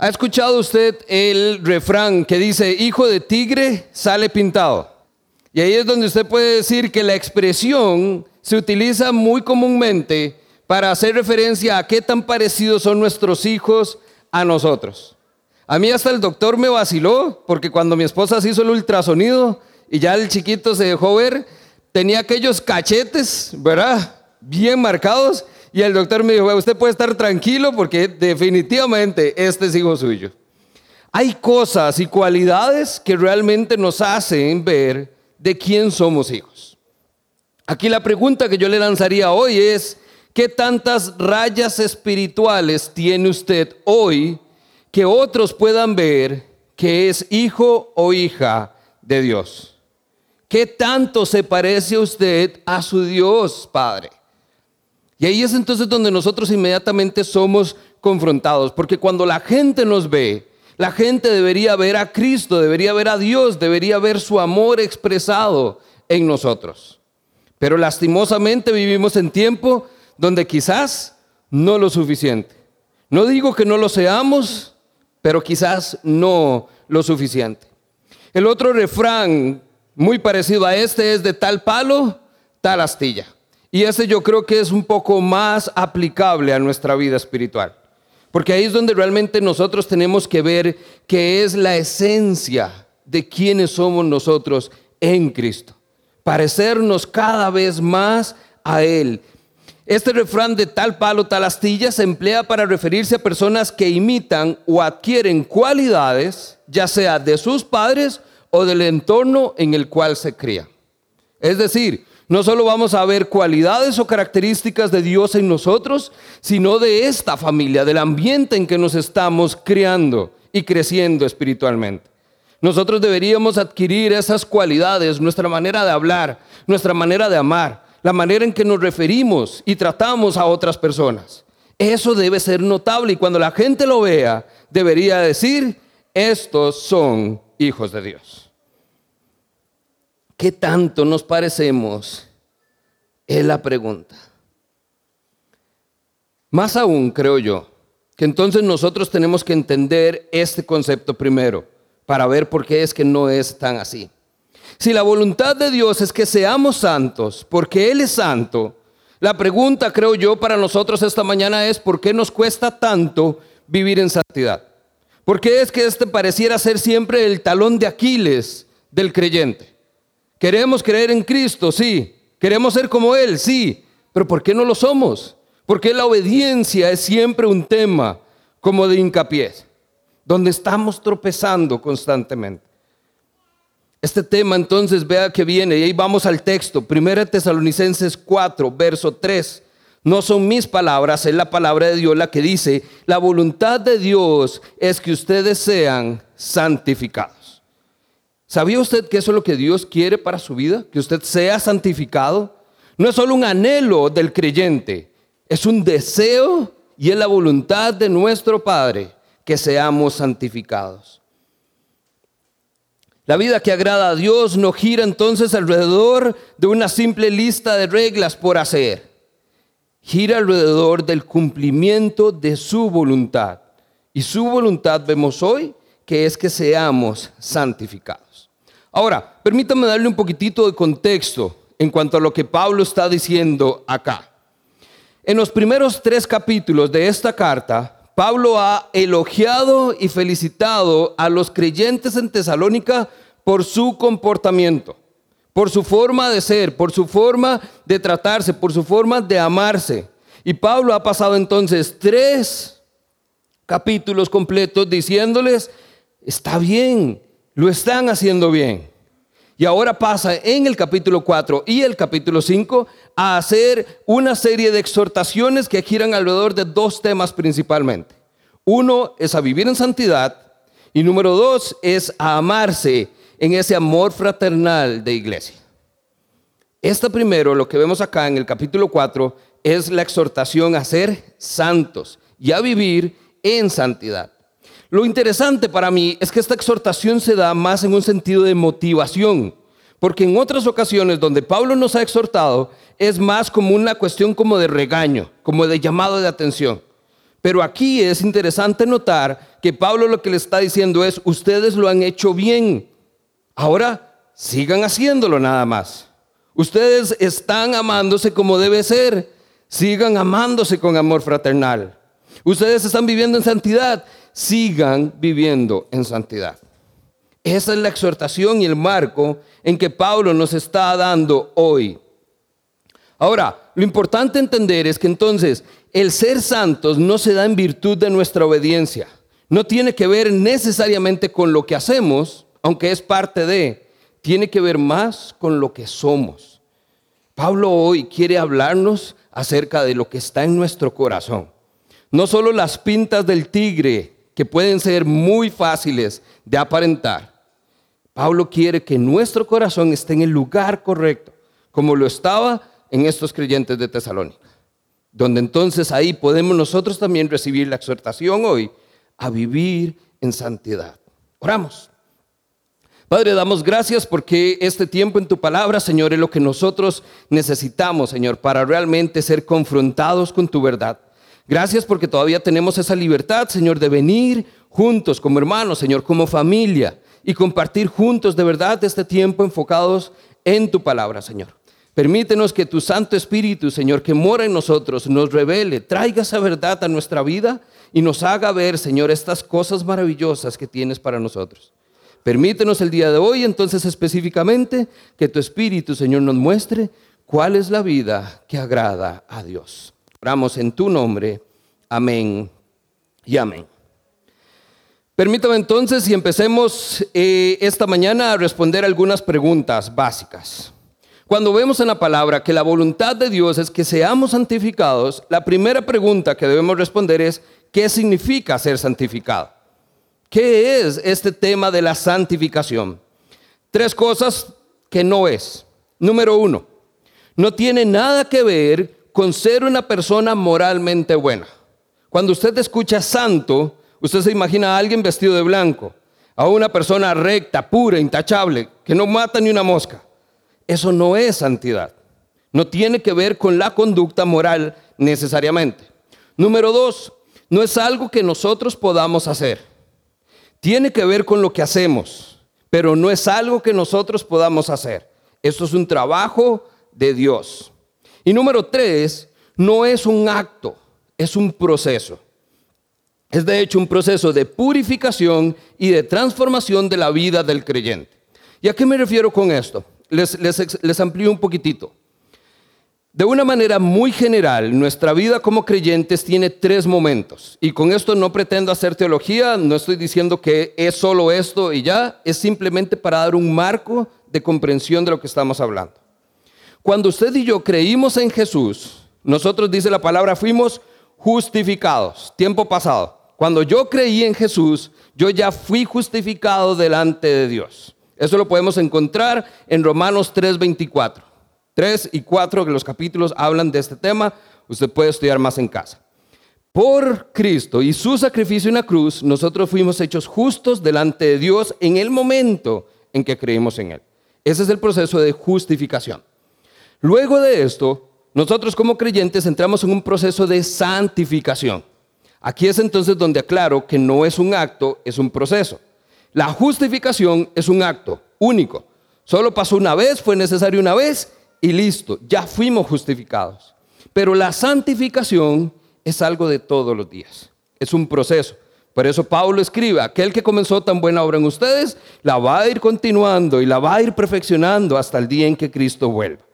¿Ha escuchado usted el refrán que dice, hijo de tigre sale pintado? Y ahí es donde usted puede decir que la expresión se utiliza muy comúnmente para hacer referencia a qué tan parecidos son nuestros hijos a nosotros. A mí hasta el doctor me vaciló, porque cuando mi esposa se hizo el ultrasonido y ya el chiquito se dejó ver, tenía aquellos cachetes, ¿verdad? Bien marcados. Y el doctor me dijo, usted puede estar tranquilo porque definitivamente este es hijo suyo. Hay cosas y cualidades que realmente nos hacen ver de quién somos hijos. Aquí la pregunta que yo le lanzaría hoy es, ¿qué tantas rayas espirituales tiene usted hoy que otros puedan ver que es hijo o hija de Dios? ¿Qué tanto se parece usted a su Dios, Padre? Y ahí es entonces donde nosotros inmediatamente somos confrontados, porque cuando la gente nos ve, la gente debería ver a Cristo, debería ver a Dios, debería ver su amor expresado en nosotros. Pero lastimosamente vivimos en tiempo donde quizás no lo suficiente. No digo que no lo seamos, pero quizás no lo suficiente. El otro refrán muy parecido a este es de tal palo, tal astilla. Y ese yo creo que es un poco más aplicable a nuestra vida espiritual. Porque ahí es donde realmente nosotros tenemos que ver qué es la esencia de quiénes somos nosotros en Cristo. Parecernos cada vez más a Él. Este refrán de tal palo, tal astilla se emplea para referirse a personas que imitan o adquieren cualidades, ya sea de sus padres o del entorno en el cual se cría. Es decir, no solo vamos a ver cualidades o características de Dios en nosotros, sino de esta familia, del ambiente en que nos estamos criando y creciendo espiritualmente. Nosotros deberíamos adquirir esas cualidades, nuestra manera de hablar, nuestra manera de amar, la manera en que nos referimos y tratamos a otras personas. Eso debe ser notable y cuando la gente lo vea, debería decir, estos son hijos de Dios. ¿Qué tanto nos parecemos? Es la pregunta. Más aún, creo yo, que entonces nosotros tenemos que entender este concepto primero para ver por qué es que no es tan así. Si la voluntad de Dios es que seamos santos, porque Él es santo, la pregunta, creo yo, para nosotros esta mañana es, ¿por qué nos cuesta tanto vivir en santidad? ¿Por qué es que este pareciera ser siempre el talón de Aquiles del creyente? Queremos creer en Cristo, sí. Queremos ser como Él, sí. Pero ¿por qué no lo somos? Porque la obediencia es siempre un tema como de hincapié, donde estamos tropezando constantemente. Este tema entonces vea que viene, y ahí vamos al texto, 1 Tesalonicenses 4, verso 3. No son mis palabras, es la palabra de Dios la que dice, la voluntad de Dios es que ustedes sean santificados. ¿Sabía usted que eso es lo que Dios quiere para su vida? Que usted sea santificado. No es solo un anhelo del creyente, es un deseo y es la voluntad de nuestro Padre que seamos santificados. La vida que agrada a Dios no gira entonces alrededor de una simple lista de reglas por hacer gira alrededor del cumplimiento de su voluntad. Y su voluntad vemos hoy que es que seamos santificados. Ahora, permítame darle un poquitito de contexto en cuanto a lo que Pablo está diciendo acá. En los primeros tres capítulos de esta carta, Pablo ha elogiado y felicitado a los creyentes en Tesalónica por su comportamiento por su forma de ser, por su forma de tratarse, por su forma de amarse. Y Pablo ha pasado entonces tres capítulos completos diciéndoles, está bien, lo están haciendo bien. Y ahora pasa en el capítulo 4 y el capítulo 5 a hacer una serie de exhortaciones que giran alrededor de dos temas principalmente. Uno es a vivir en santidad y número dos es a amarse en ese amor fraternal de iglesia. Esta primero, lo que vemos acá en el capítulo 4, es la exhortación a ser santos y a vivir en santidad. Lo interesante para mí es que esta exhortación se da más en un sentido de motivación, porque en otras ocasiones donde Pablo nos ha exhortado es más como una cuestión como de regaño, como de llamado de atención. Pero aquí es interesante notar que Pablo lo que le está diciendo es, ustedes lo han hecho bien. Ahora sigan haciéndolo nada más. Ustedes están amándose como debe ser. Sigan amándose con amor fraternal. Ustedes están viviendo en santidad. Sigan viviendo en santidad. Esa es la exhortación y el marco en que Pablo nos está dando hoy. Ahora, lo importante entender es que entonces el ser santos no se da en virtud de nuestra obediencia. No tiene que ver necesariamente con lo que hacemos, aunque es parte de, tiene que ver más con lo que somos. Pablo hoy quiere hablarnos acerca de lo que está en nuestro corazón. No solo las pintas del tigre, que pueden ser muy fáciles de aparentar, Pablo quiere que nuestro corazón esté en el lugar correcto, como lo estaba en estos creyentes de Tesalónica, donde entonces ahí podemos nosotros también recibir la exhortación hoy a vivir en santidad. Oramos. Padre, damos gracias porque este tiempo en tu palabra, Señor, es lo que nosotros necesitamos, Señor, para realmente ser confrontados con tu verdad. Gracias porque todavía tenemos esa libertad, Señor, de venir juntos como hermanos, Señor, como familia y compartir juntos de verdad este tiempo enfocados en tu palabra, Señor. Permítenos que tu Santo Espíritu, Señor, que mora en nosotros, nos revele, traiga esa verdad a nuestra vida y nos haga ver, Señor, estas cosas maravillosas que tienes para nosotros. Permítenos el día de hoy, entonces específicamente, que tu Espíritu, Señor, nos muestre cuál es la vida que agrada a Dios. Oramos en tu nombre. Amén y amén. Permítame entonces y empecemos eh, esta mañana a responder algunas preguntas básicas. Cuando vemos en la palabra que la voluntad de Dios es que seamos santificados, la primera pregunta que debemos responder es, ¿qué significa ser santificado? ¿Qué es este tema de la santificación? Tres cosas que no es. Número uno, no tiene nada que ver con ser una persona moralmente buena. Cuando usted escucha santo, Usted se imagina a alguien vestido de blanco, a una persona recta, pura, intachable, que no mata ni una mosca. Eso no es santidad. No tiene que ver con la conducta moral necesariamente. Número dos, no es algo que nosotros podamos hacer. Tiene que ver con lo que hacemos, pero no es algo que nosotros podamos hacer. Esto es un trabajo de Dios. Y número tres, no es un acto, es un proceso. Es de hecho un proceso de purificación y de transformación de la vida del creyente. ¿Y a qué me refiero con esto? Les, les, amplío un poquitito. De una manera muy general, nuestra vida como creyentes tiene tres momentos. Y con esto no pretendo hacer teología, no estoy diciendo que es solo esto y ya, es simplemente para dar un marco de comprensión de lo que estamos hablando. Cuando usted y yo creímos en Jesús, nosotros, dice la palabra, fuimos justificados, tiempo pasado. Cuando yo creí en Jesús, yo ya fui justificado delante de Dios. Eso lo podemos encontrar en Romanos 3:24. 3 y 4 que los capítulos hablan de este tema, usted puede estudiar más en casa. Por Cristo y su sacrificio en la cruz, nosotros fuimos hechos justos delante de Dios en el momento en que creímos en Él. Ese es el proceso de justificación. Luego de esto, nosotros como creyentes entramos en un proceso de santificación. Aquí es entonces donde aclaro que no es un acto, es un proceso. La justificación es un acto único. Solo pasó una vez, fue necesario una vez y listo, ya fuimos justificados. Pero la santificación es algo de todos los días, es un proceso. Por eso Pablo escribe, aquel que comenzó tan buena obra en ustedes, la va a ir continuando y la va a ir perfeccionando hasta el día en que Cristo vuelva.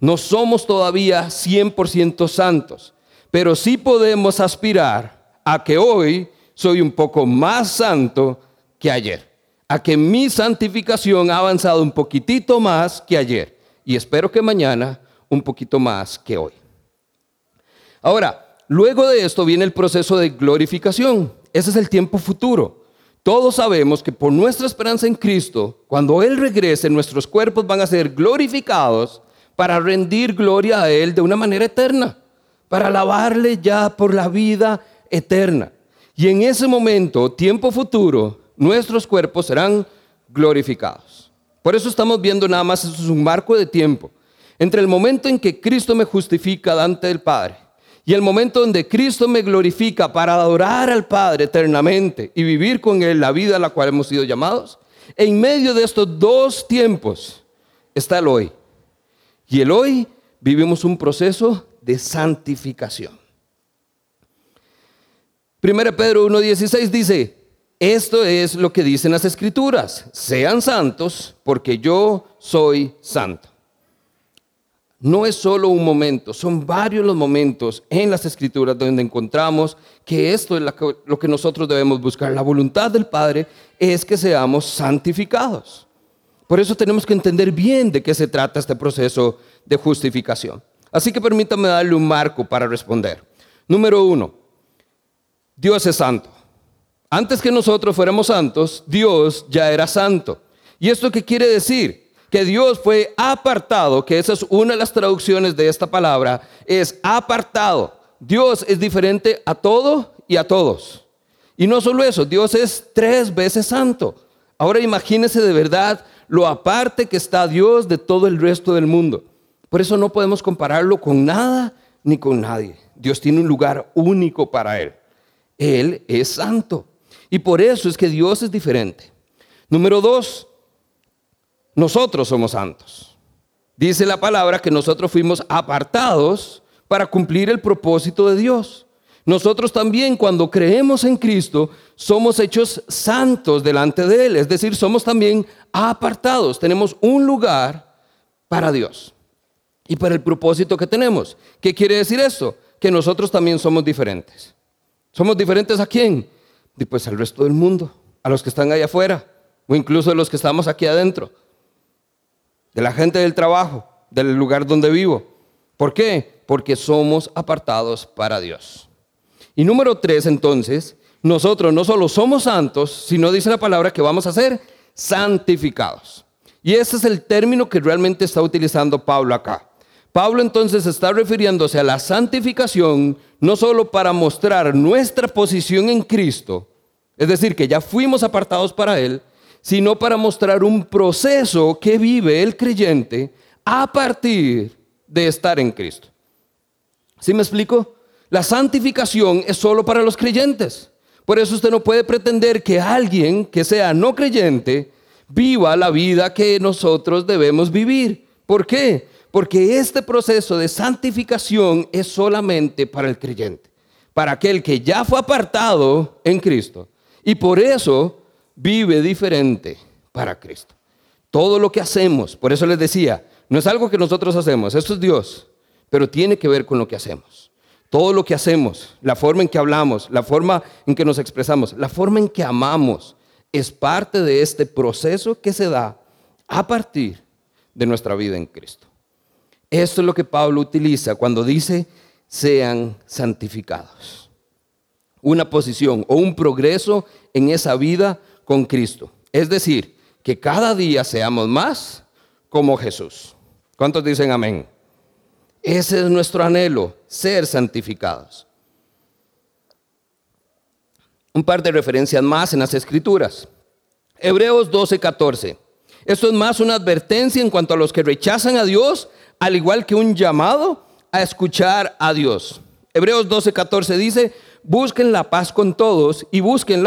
No somos todavía 100% santos, pero sí podemos aspirar a que hoy soy un poco más santo que ayer, a que mi santificación ha avanzado un poquitito más que ayer y espero que mañana un poquito más que hoy. Ahora, luego de esto viene el proceso de glorificación. Ese es el tiempo futuro. Todos sabemos que por nuestra esperanza en Cristo, cuando Él regrese, nuestros cuerpos van a ser glorificados para rendir gloria a Él de una manera eterna, para alabarle ya por la vida eterna. Y en ese momento, tiempo futuro, nuestros cuerpos serán glorificados. Por eso estamos viendo nada más, eso es un marco de tiempo. Entre el momento en que Cristo me justifica delante del Padre y el momento donde Cristo me glorifica para adorar al Padre eternamente y vivir con Él la vida a la cual hemos sido llamados, en medio de estos dos tiempos está el hoy. Y el hoy vivimos un proceso de santificación. 1 Pedro 1.16 dice, esto es lo que dicen las escrituras, sean santos porque yo soy santo. No es solo un momento, son varios los momentos en las escrituras donde encontramos que esto es lo que nosotros debemos buscar. La voluntad del Padre es que seamos santificados. Por eso tenemos que entender bien de qué se trata este proceso de justificación. Así que permítame darle un marco para responder. Número uno, Dios es santo. Antes que nosotros fuéramos santos, Dios ya era santo. ¿Y esto qué quiere decir? que Dios fue apartado, que esa es una de las traducciones de esta palabra, es apartado. Dios es diferente a todo y a todos. Y no solo eso, Dios es tres veces santo. Ahora imagínese de verdad lo aparte que está Dios de todo el resto del mundo. Por eso no podemos compararlo con nada ni con nadie. Dios tiene un lugar único para Él. Él es santo. Y por eso es que Dios es diferente. Número dos, nosotros somos santos. Dice la palabra que nosotros fuimos apartados para cumplir el propósito de Dios. Nosotros también cuando creemos en Cristo somos hechos santos delante de Él, es decir, somos también apartados, tenemos un lugar para Dios y para el propósito que tenemos. ¿Qué quiere decir esto? Que nosotros también somos diferentes. ¿Somos diferentes a quién? Pues al resto del mundo, a los que están allá afuera o incluso a los que estamos aquí adentro de la gente del trabajo, del lugar donde vivo. ¿Por qué? Porque somos apartados para Dios. Y número tres, entonces, nosotros no solo somos santos, sino dice la palabra que vamos a ser santificados. Y ese es el término que realmente está utilizando Pablo acá. Pablo entonces está refiriéndose a la santificación no solo para mostrar nuestra posición en Cristo, es decir, que ya fuimos apartados para Él, sino para mostrar un proceso que vive el creyente a partir de estar en Cristo. ¿Sí me explico? La santificación es solo para los creyentes. Por eso usted no puede pretender que alguien que sea no creyente viva la vida que nosotros debemos vivir. ¿Por qué? Porque este proceso de santificación es solamente para el creyente, para aquel que ya fue apartado en Cristo. Y por eso vive diferente para Cristo. Todo lo que hacemos, por eso les decía, no es algo que nosotros hacemos, esto es Dios, pero tiene que ver con lo que hacemos. Todo lo que hacemos, la forma en que hablamos, la forma en que nos expresamos, la forma en que amamos, es parte de este proceso que se da a partir de nuestra vida en Cristo. Esto es lo que Pablo utiliza cuando dice sean santificados. Una posición o un progreso en esa vida con Cristo. Es decir, que cada día seamos más como Jesús. ¿Cuántos dicen amén? Ese es nuestro anhelo, ser santificados. Un par de referencias más en las escrituras. Hebreos 12, 14. Esto es más una advertencia en cuanto a los que rechazan a Dios, al igual que un llamado a escuchar a Dios. Hebreos 12, 14 dice, busquen la paz con todos y busquen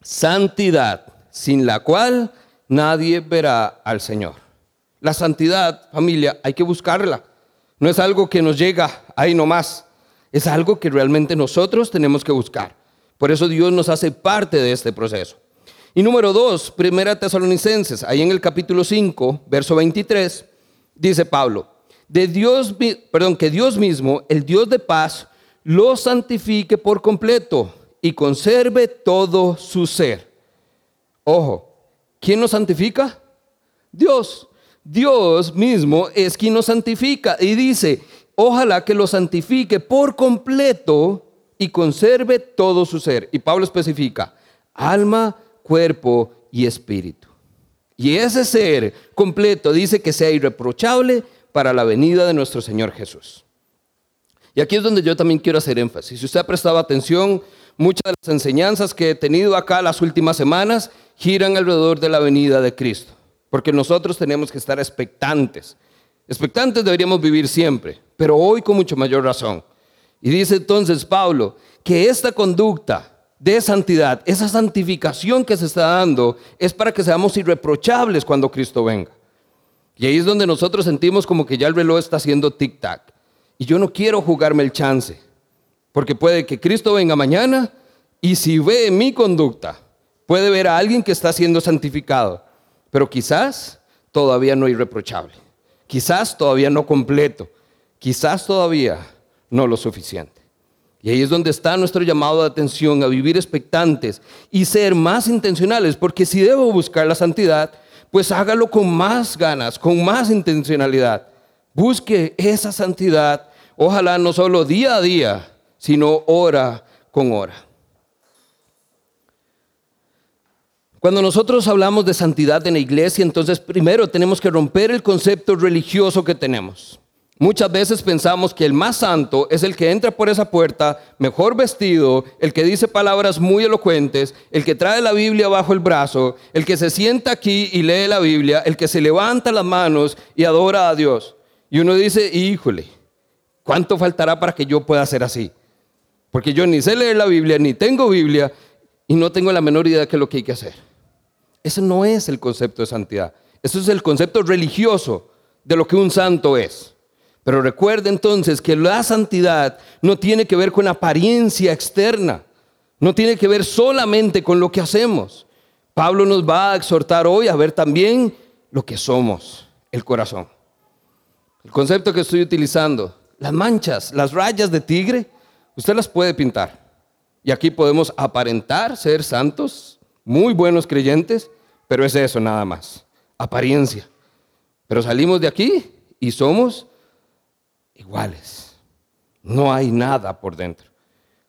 santidad, sin la cual nadie verá al Señor. La santidad, familia, hay que buscarla. No es algo que nos llega ahí nomás. Es algo que realmente nosotros tenemos que buscar. Por eso Dios nos hace parte de este proceso. Y número dos, Primera Tesalonicenses, ahí en el capítulo 5, verso 23, dice Pablo, de Dios, perdón, que Dios mismo, el Dios de paz, lo santifique por completo y conserve todo su ser. Ojo, ¿quién nos santifica? Dios. Dios mismo es quien nos santifica y dice, ojalá que lo santifique por completo y conserve todo su ser. Y Pablo especifica, alma, cuerpo y espíritu. Y ese ser completo dice que sea irreprochable para la venida de nuestro Señor Jesús. Y aquí es donde yo también quiero hacer énfasis. Si usted ha prestado atención, Muchas de las enseñanzas que he tenido acá las últimas semanas giran alrededor de la venida de Cristo, porque nosotros tenemos que estar expectantes. Expectantes deberíamos vivir siempre, pero hoy con mucho mayor razón, Y dice entonces Pablo que esta conducta de santidad, esa santificación que se está dando, es para que seamos irreprochables cuando Cristo venga. Y ahí es donde nosotros sentimos como que ya el reloj está haciendo tic-tac. Y yo no quiero jugarme el chance, porque puede que Cristo venga mañana y si ve mi conducta, puede ver a alguien que está siendo santificado, pero quizás todavía no irreprochable, quizás todavía no completo, quizás todavía no lo suficiente. Y ahí es donde está nuestro llamado de atención a vivir expectantes y ser más intencionales, porque si debo buscar la santidad, pues hágalo con más ganas, con más intencionalidad. Busque esa santidad, ojalá no solo día a día, sino hora con hora. Cuando nosotros hablamos de santidad en la iglesia, entonces primero tenemos que romper el concepto religioso que tenemos. Muchas veces pensamos que el más santo es el que entra por esa puerta mejor vestido, el que dice palabras muy elocuentes, el que trae la Biblia bajo el brazo, el que se sienta aquí y lee la Biblia, el que se levanta las manos y adora a Dios. Y uno dice, híjole, ¿cuánto faltará para que yo pueda ser así? Porque yo ni sé leer la Biblia, ni tengo Biblia y no tengo la menor idea de qué es lo que hay que hacer. Ese no es el concepto de santidad. Eso es el concepto religioso de lo que un santo es. Pero recuerde entonces que la santidad no tiene que ver con apariencia externa, no tiene que ver solamente con lo que hacemos. Pablo nos va a exhortar hoy a ver también lo que somos, el corazón. El concepto que estoy utilizando, las manchas, las rayas de tigre, usted las puede pintar. Y aquí podemos aparentar ser santos, muy buenos creyentes, pero es eso nada más, apariencia. Pero salimos de aquí y somos iguales. No hay nada por dentro.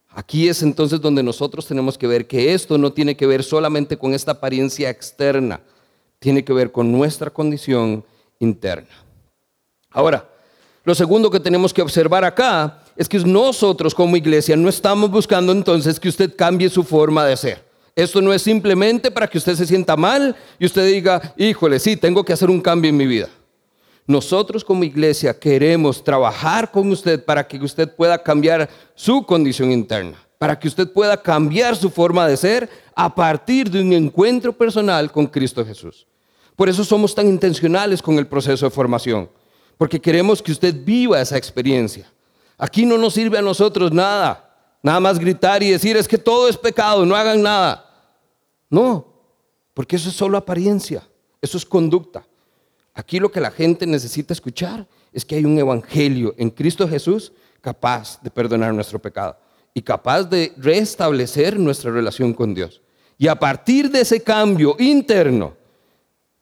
Aquí es entonces donde nosotros tenemos que ver que esto no tiene que ver solamente con esta apariencia externa, tiene que ver con nuestra condición interna. Ahora, lo segundo que tenemos que observar acá es que nosotros como iglesia no estamos buscando entonces que usted cambie su forma de ser. Esto no es simplemente para que usted se sienta mal y usted diga, híjole, sí, tengo que hacer un cambio en mi vida. Nosotros como iglesia queremos trabajar con usted para que usted pueda cambiar su condición interna, para que usted pueda cambiar su forma de ser a partir de un encuentro personal con Cristo Jesús. Por eso somos tan intencionales con el proceso de formación, porque queremos que usted viva esa experiencia. Aquí no nos sirve a nosotros nada, nada más gritar y decir es que todo es pecado, no hagan nada. No, porque eso es solo apariencia, eso es conducta. Aquí lo que la gente necesita escuchar es que hay un evangelio en Cristo Jesús capaz de perdonar nuestro pecado y capaz de restablecer nuestra relación con Dios. Y a partir de ese cambio interno,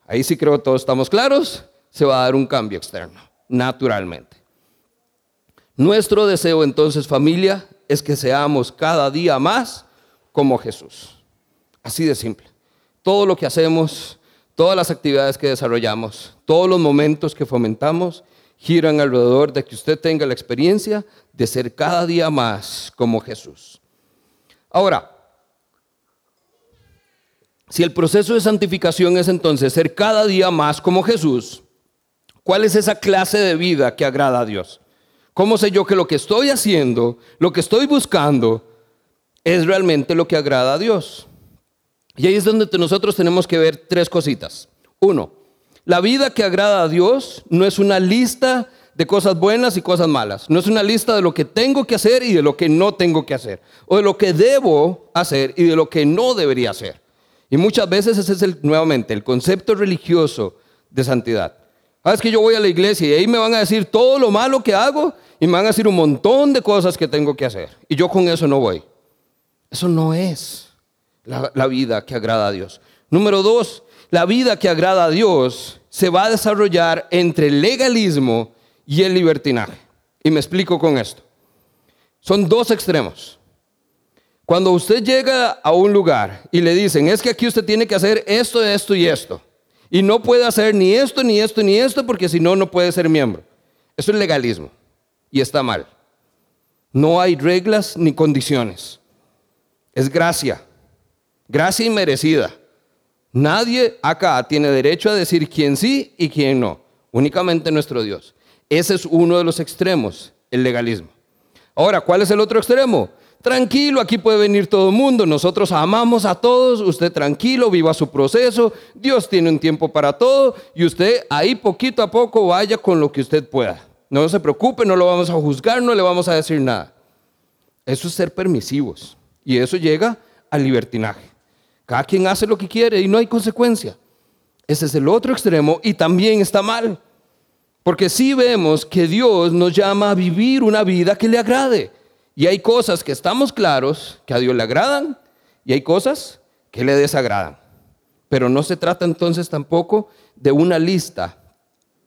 ahí sí creo que todos estamos claros, se va a dar un cambio externo, naturalmente. Nuestro deseo entonces, familia, es que seamos cada día más como Jesús. Así de simple. Todo lo que hacemos Todas las actividades que desarrollamos, todos los momentos que fomentamos, giran alrededor de que usted tenga la experiencia de ser cada día más como Jesús. Ahora, si el proceso de santificación es entonces ser cada día más como Jesús, ¿cuál es esa clase de vida que agrada a Dios? ¿Cómo sé yo que lo que estoy haciendo, lo que estoy buscando, es realmente lo que agrada a Dios? Y ahí es donde nosotros tenemos que ver tres cositas. Uno, la vida que agrada a Dios no es una lista de cosas buenas y cosas malas. No es una lista de lo que tengo que hacer y de lo que no tengo que hacer. O de lo que debo hacer y de lo que no debería hacer. Y muchas veces ese es nuevamente el concepto religioso de santidad. Ah, es que yo voy a la iglesia y ahí me van a decir todo lo malo que hago y me van a decir un montón de cosas que tengo que hacer. Y yo con eso no voy. Eso no es la, vida que agrada a Dios. Número dos, la vida que agrada a Dios se va a desarrollar entre el legalismo y el libertinaje. Y me explico con esto. Son dos extremos. Cuando usted llega a un lugar y le dicen, es que aquí usted tiene que hacer esto, esto y esto, y no puede hacer ni esto, ni esto, ni esto, porque si no, no puede ser miembro. Eso es legalismo y está mal. No hay reglas ni condiciones. Es gracia. Gracia inmerecida. Nadie acá tiene derecho a decir quién sí y quién no. Únicamente nuestro Dios. Ese es uno de los extremos, el legalismo. Ahora, ¿cuál es el otro extremo? Tranquilo, aquí puede venir todo el mundo, nosotros amamos a todos, usted tranquilo, viva su proceso, Dios tiene un tiempo para todo y usted ahí poquito a poco vaya con lo que usted pueda. No se preocupe, no lo vamos a juzgar, no le vamos a decir nada. Eso es ser permisivos y eso llega al libertinaje. Cada quien hace lo que quiere y no hay consecuencia. Ese es el otro extremo y también está mal. Porque si vemos que Dios nos llama a vivir una vida que le agrade. Y hay cosas que estamos claros que a Dios le agradan y hay cosas que le desagradan. Pero no se trata entonces tampoco de una lista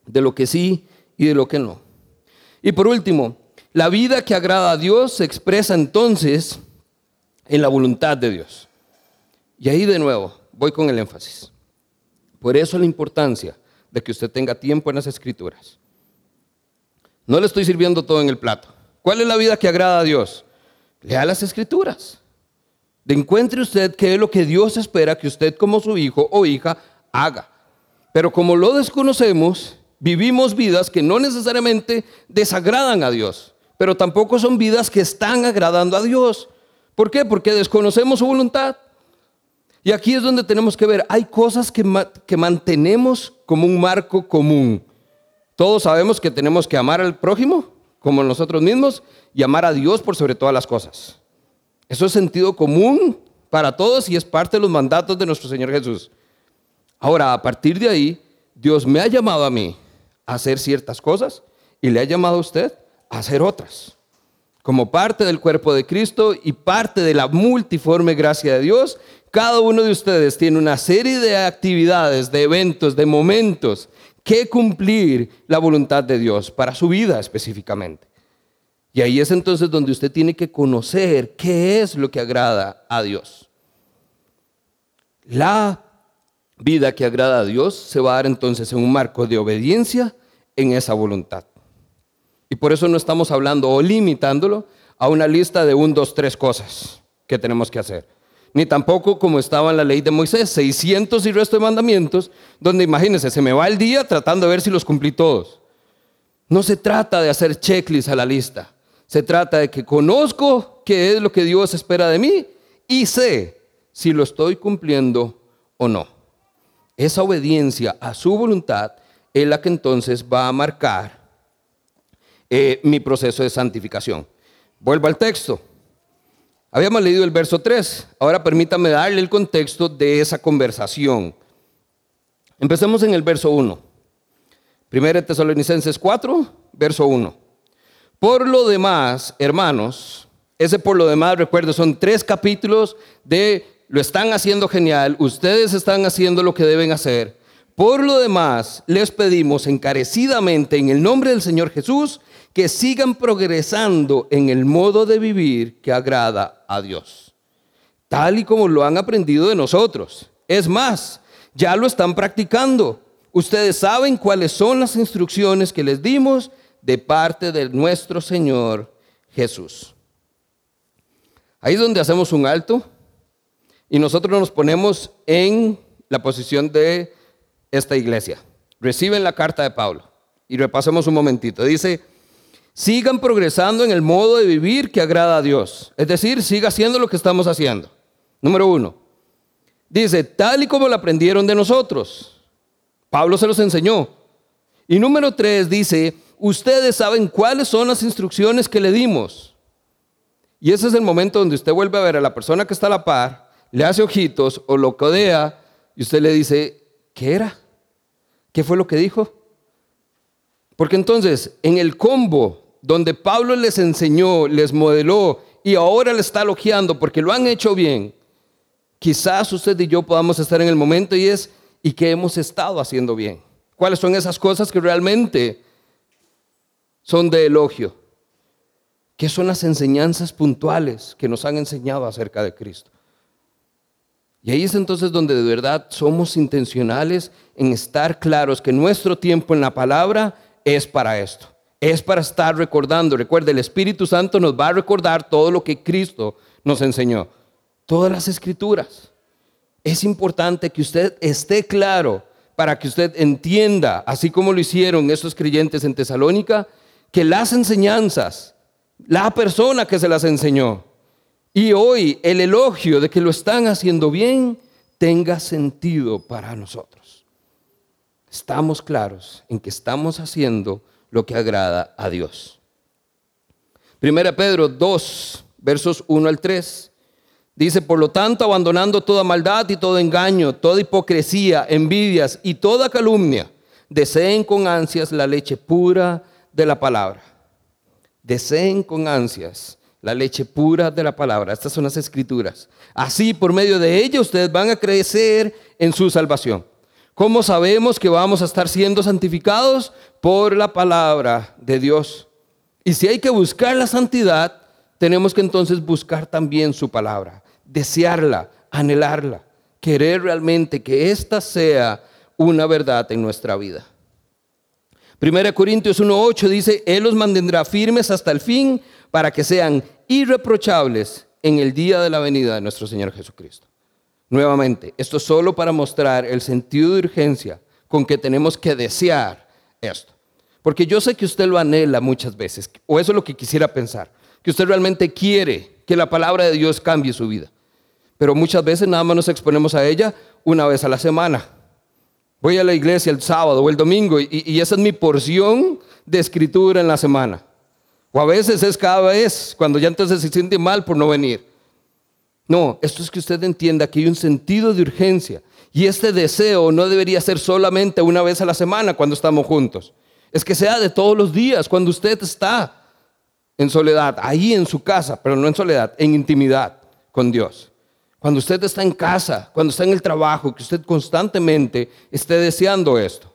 de lo que sí y de lo que no. Y por último, la vida que agrada a Dios se expresa entonces en la voluntad de Dios. Y ahí de nuevo voy con el énfasis. Por eso la importancia de que usted tenga tiempo en las escrituras. No le estoy sirviendo todo en el plato. ¿Cuál es la vida que agrada a Dios? Lea las escrituras. Encuentre usted qué es lo que Dios espera que usted como su hijo o hija haga. Pero como lo desconocemos, vivimos vidas que no necesariamente desagradan a Dios, pero tampoco son vidas que están agradando a Dios. ¿Por qué? Porque desconocemos su voluntad. Y aquí es donde tenemos que ver, hay cosas que, mantenemos como un marco común. Todos sabemos que tenemos que amar al prójimo, como nosotros mismos y amar a Dios por sobre todas las cosas. Eso es sentido común para todos y es parte de los mandatos de nuestro Señor Jesús. Ahora, a partir de ahí, Dios me ha llamado a mí a hacer ciertas cosas y le ha llamado a usted a hacer otras. Como parte del cuerpo de Cristo y parte de la multiforme gracia de Dios, cada uno de ustedes tiene una serie de actividades, de eventos, de momentos que cumplir la voluntad de Dios para su vida específicamente. Y ahí es entonces donde usted tiene que conocer qué es lo que agrada a Dios. La vida que agrada a Dios se va a dar entonces en un marco de obediencia en esa voluntad. Y por eso no estamos hablando o limitándolo a una lista de un, dos, tres cosas que tenemos que hacer ni tampoco como estaba en la ley de Moisés, 600 y resto de mandamientos, donde imagínense, se me va el día tratando de ver si los cumplí todos. No se trata de hacer checklist a la lista, se trata de que conozco qué es lo que Dios espera de mí y sé si lo estoy cumpliendo o no. Esa obediencia a su voluntad es la que entonces va a marcar eh, mi proceso de santificación. Vuelvo al texto. Habíamos leído el verso 3, ahora permítame darle el contexto de esa conversación. Empecemos en el verso 1. Primera Tesalonicenses 4, verso 1. Por lo demás, hermanos, ese por lo demás, recuerdo, son tres capítulos de lo están haciendo genial, ustedes están haciendo lo que deben hacer. Por lo demás, les pedimos encarecidamente en el nombre del Señor Jesús que sigan progresando en el modo de vivir que agrada a Dios, tal y como lo han aprendido de nosotros. Es más, ya lo están practicando. Ustedes saben cuáles son las instrucciones que les dimos de parte de nuestro Señor Jesús. Ahí es donde hacemos un alto y nosotros nos ponemos en la posición de esta iglesia. Reciben la carta de Pablo y repasemos un momentito. Dice, sigan progresando en el modo de vivir que agrada a Dios. Es decir, siga haciendo lo que estamos haciendo. Número uno. Dice, tal y como lo aprendieron de nosotros. Pablo se los enseñó. Y número tres dice, ustedes saben cuáles son las instrucciones que le dimos. Y ese es el momento donde usted vuelve a ver a la persona que está a la par, le hace ojitos o lo codea y usted le dice, ¿qué era? ¿Qué fue lo que dijo? Porque entonces, en el combo donde Pablo les enseñó, les modeló y ahora le está elogiando porque lo han hecho bien, quizás usted y yo podamos estar en el momento y es, ¿y qué hemos estado haciendo bien? ¿Cuáles son esas cosas que realmente son de elogio? ¿Qué son las enseñanzas puntuales que nos han enseñado acerca de Cristo? Y ahí es entonces donde de verdad somos intencionales en estar claros que nuestro tiempo en la palabra es para esto. Es para estar recordando. Recuerde, el Espíritu Santo nos va a recordar todo lo que Cristo nos enseñó. Todas las escrituras. Es importante que usted esté claro para que usted entienda, así como lo hicieron estos creyentes en Tesalónica, que las enseñanzas la persona que se las enseñó. Y hoy el elogio de que lo están haciendo bien tenga sentido para nosotros. Estamos claros en que estamos haciendo lo que agrada a Dios. Primera Pedro 2, versos 1 al 3. Dice, por lo tanto, abandonando toda maldad y todo engaño, toda hipocresía, envidias y toda calumnia, deseen con ansias la leche pura de la palabra. Deseen con ansias la leche pura de la palabra. Estas son las escrituras. Así, por medio de ella, ustedes van a crecer en su salvación. ¿Cómo sabemos que vamos a estar siendo santificados? Por la palabra de Dios. Y si hay que buscar la santidad, tenemos que entonces buscar también su palabra, desearla, anhelarla, querer realmente que ésta sea una verdad en nuestra vida. Primera Corintios 1.8 dice, Él los mantendrá firmes hasta el fin para que sean irreprochables en el día de la venida de nuestro Señor Jesucristo. Nuevamente, esto es solo para mostrar el sentido de urgencia con que tenemos que desear esto. Porque yo sé que usted lo anhela muchas veces, o eso es lo que quisiera pensar, que usted realmente quiere que la palabra de Dios cambie su vida. Pero muchas veces nada más nos exponemos a ella una vez a la semana Voy a la iglesia el sábado o el domingo y, esa es mi porción de escritura en la semana. O a veces es cada vez, cuando ya entonces se siente mal por no venir. No, esto es que usted entienda que hay un sentido de urgencia. Y este deseo no debería ser solamente una vez a la semana cuando estamos juntos. Es que sea de todos los días, cuando usted está en soledad, ahí en su casa, pero no en soledad, en intimidad con Dios. Cuando usted está en casa, cuando está en el trabajo, que usted constantemente esté deseando esto.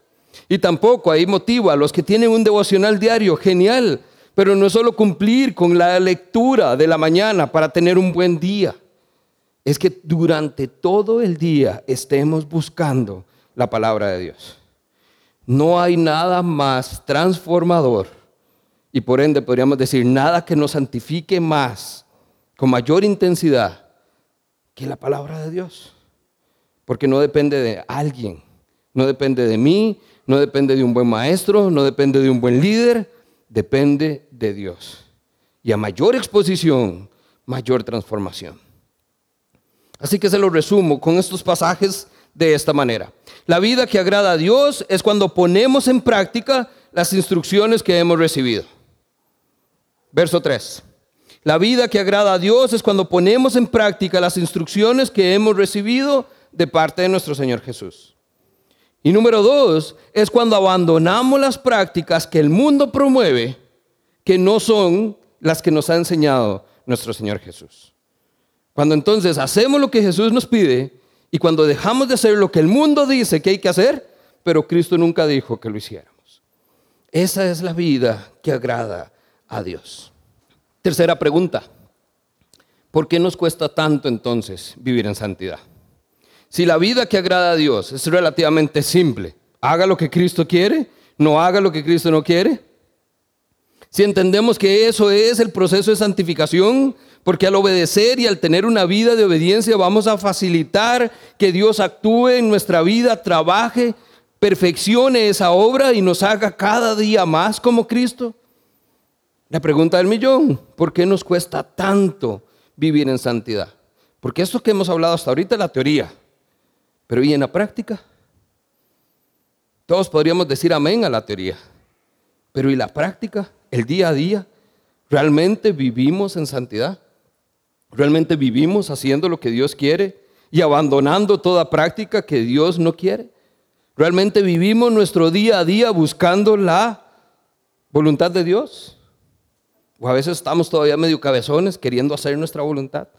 Y tampoco hay motivo a los que tienen un devocional diario, genial, pero no es solo cumplir con la lectura de la mañana para tener un buen día. Es que durante todo el día estemos buscando la palabra de Dios. No hay nada más transformador y por ende podríamos decir nada que nos santifique más, con mayor intensidad que la palabra de Dios. Porque no depende de alguien, no depende de mí, no depende de un buen maestro, no depende de un buen líder, depende de Dios. Y a mayor exposición, mayor transformación. Así que se lo resumo con estos pasajes de esta manera. La vida que agrada a Dios es cuando ponemos en práctica las instrucciones que hemos recibido. Verso 3. La vida que agrada a Dios es cuando ponemos en práctica las instrucciones que hemos recibido de parte de nuestro Señor Jesús. Y número dos, es cuando abandonamos las prácticas que el mundo promueve, que no son las que nos ha enseñado nuestro Señor Jesús. Cuando entonces hacemos lo que Jesús nos pide y cuando dejamos de hacer lo que el mundo dice que hay que hacer, pero Cristo nunca dijo que lo hiciéramos. Esa es la vida que agrada a Dios. Tercera pregunta. ¿Por qué nos cuesta tanto entonces vivir en santidad? Si la vida que agrada a Dios es relativamente simple, haga lo que Cristo quiere, no haga lo que Cristo no quiere. Si entendemos que eso es el proceso de santificación, porque al obedecer y al tener una vida de obediencia vamos a facilitar que Dios actúe en nuestra vida, trabaje, perfeccione esa obra y nos haga cada día más como Cristo. La pregunta del millón, ¿por qué nos cuesta tanto vivir en santidad? Porque esto que hemos hablado hasta ahorita es la teoría, pero ¿y en la práctica? Todos podríamos decir amén a la teoría, pero ¿y la práctica? El día a día, ¿realmente vivimos en santidad? ¿Realmente vivimos haciendo lo que Dios quiere y abandonando toda práctica que Dios no quiere? ¿Realmente vivimos nuestro día a día buscando la voluntad de Dios? O a veces estamos todavía medio cabezones queriendo hacer nuestra voluntad.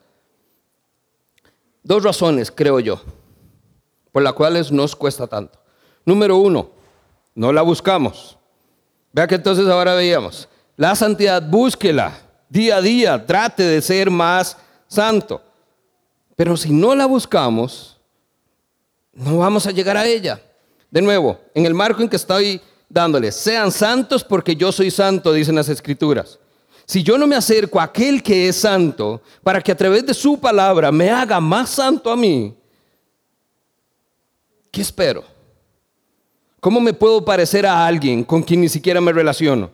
Dos razones, creo yo, por las cuales nos cuesta tanto. Número uno, no la buscamos. Vea que entonces ahora veíamos, la santidad búsquela día a día, trate de ser más santo. Pero si no la buscamos, no vamos a llegar a ella. De nuevo, en el marco en que estoy dándole, sean santos porque yo soy santo, dicen las escrituras. Si yo no me acerco a aquel que es santo para que a través de su palabra me haga más santo a mí, ¿qué espero? ¿Cómo me puedo parecer a alguien con quien ni siquiera me relaciono?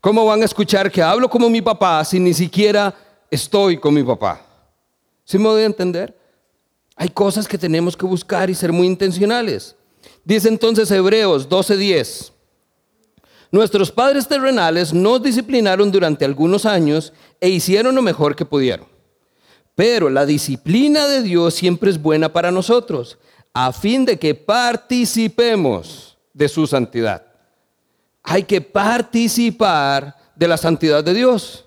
¿Cómo van a escuchar que hablo como mi papá si ni siquiera estoy con mi papá? ¿Sí me voy a entender? Hay cosas que tenemos que buscar y ser muy intencionales. Dice entonces Hebreos 12:10. Nuestros padres terrenales nos disciplinaron durante algunos años e hicieron lo mejor que pudieron. Pero la disciplina de Dios siempre es buena para nosotros, a fin de que participemos de su santidad. Hay que participar de la santidad de Dios.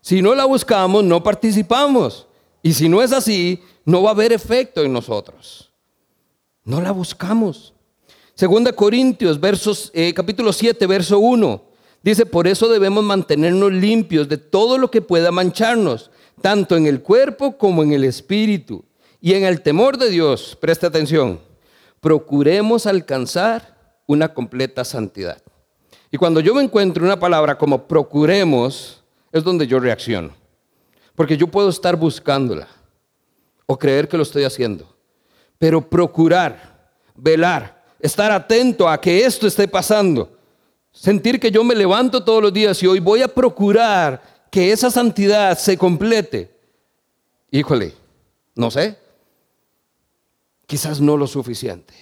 Si no la buscamos, no participamos. Y si no es así, no va a haber efecto en nosotros. No la buscamos. Segunda Corintios, versos, eh, capítulo 7, verso 1. Dice, por eso debemos mantenernos limpios de todo lo que pueda mancharnos, tanto en el cuerpo como en el espíritu. Y en el temor de Dios, presta atención, procuremos alcanzar una completa santidad. Y cuando yo me encuentro una palabra como procuremos, es donde yo reacciono. Porque yo puedo estar buscándola o creer que lo estoy haciendo. Pero procurar, velar, estar atento a que esto esté pasando. Sentir que yo me levanto todos los días y hoy voy a procurar que esa santidad se complete. Híjole, no sé. Quizás no lo suficiente.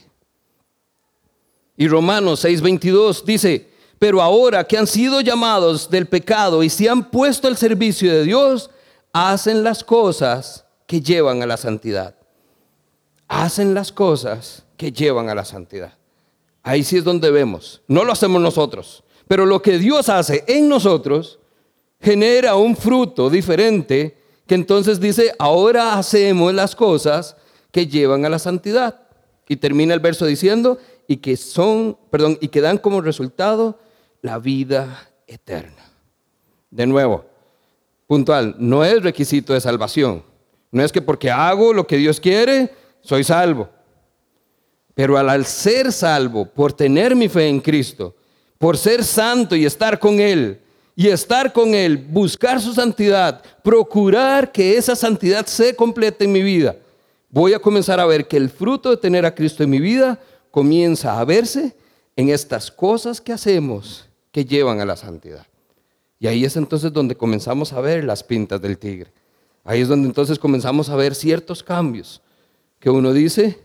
Y Romanos 6:22 dice, pero ahora que han sido llamados del pecado y se han puesto al servicio de Dios, hacen las cosas que llevan a la santidad. Hacen las cosas que llevan a la santidad. Ahí sí es donde vemos. No lo hacemos nosotros, pero lo que Dios hace en nosotros genera un fruto diferente que entonces dice, ahora hacemos las cosas que llevan a la santidad. Y termina el verso diciendo, y que son, perdón, y que dan como resultado la vida eterna. De nuevo, puntual, no es requisito de salvación. No es que porque hago lo que Dios quiere, soy salvo. Pero al ser salvo, por tener mi fe en Cristo, por ser santo y estar con Él, y estar con Él, buscar su santidad, procurar que esa santidad se complete en mi vida, voy a comenzar a ver que el fruto de tener a Cristo en mi vida comienza a verse en estas cosas que hacemos que llevan a la santidad. Y ahí es entonces donde comenzamos a ver las pintas del tigre. Ahí es donde entonces comenzamos a ver ciertos cambios que uno dice,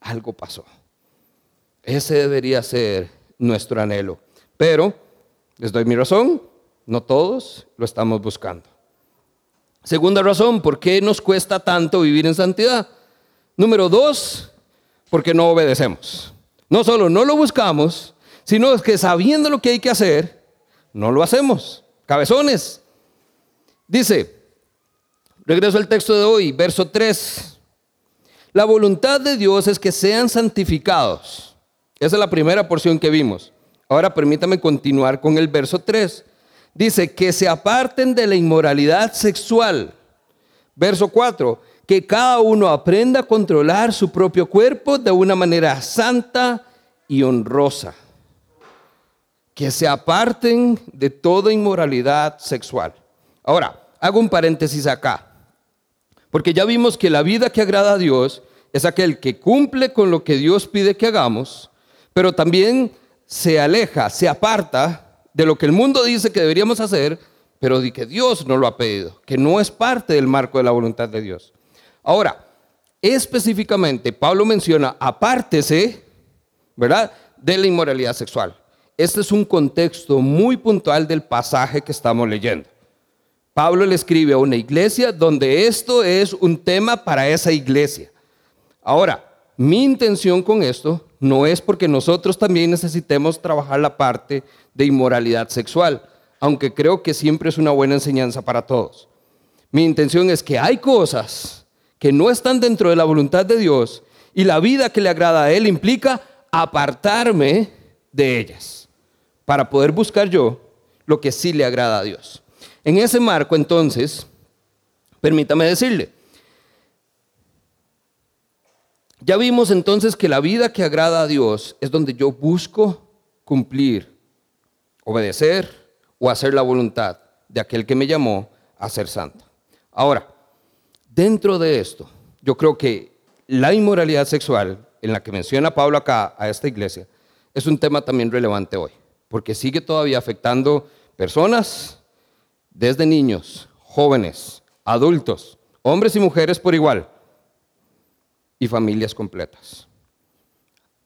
algo pasó. Ese debería ser nuestro anhelo. Pero, les doy mi razón, no todos lo estamos buscando. Segunda razón, ¿por qué nos cuesta tanto vivir en santidad? Número dos, porque no obedecemos. No solo no lo buscamos, sino que sabiendo lo que hay que hacer, no lo hacemos. Cabezones. Dice, regreso al texto de hoy, verso 3. La voluntad de Dios es que sean santificados. Esa es la primera porción que vimos. Ahora permítame continuar con el verso 3. Dice que se aparten de la inmoralidad sexual. Verso 4. Que cada uno aprenda a controlar su propio cuerpo de una manera santa y honrosa. Que se aparten de toda inmoralidad sexual. Ahora, hago un paréntesis acá. Porque ya vimos que la vida que agrada a Dios es aquel que cumple con lo que Dios pide que hagamos, pero también se aleja, se aparta de lo que el mundo dice que deberíamos hacer, pero de que Dios no lo ha pedido, que no es parte del marco de la voluntad de Dios. Ahora, específicamente, Pablo menciona, apártese, ¿verdad?, de la inmoralidad sexual. Este es un contexto muy puntual del pasaje que estamos leyendo. Pablo le escribe a una iglesia donde esto es un tema para esa iglesia. Ahora, mi intención con esto no es porque nosotros también necesitemos trabajar la parte de inmoralidad sexual, aunque creo que siempre es una buena enseñanza para todos. Mi intención es que hay cosas que no están dentro de la voluntad de Dios y la vida que le agrada a Él implica apartarme de ellas para poder buscar yo lo que sí le agrada a Dios. En ese marco, entonces, permítame decirle, ya vimos entonces que la vida que agrada a Dios es donde yo busco cumplir, obedecer o hacer la voluntad de aquel que me llamó a ser santo. Ahora, dentro de esto, yo creo que la inmoralidad sexual en la que menciona Pablo acá a esta iglesia es un tema también relevante hoy, porque sigue todavía afectando Personas, desde niños, jóvenes, adultos, hombres y mujeres por igual, y familias completas.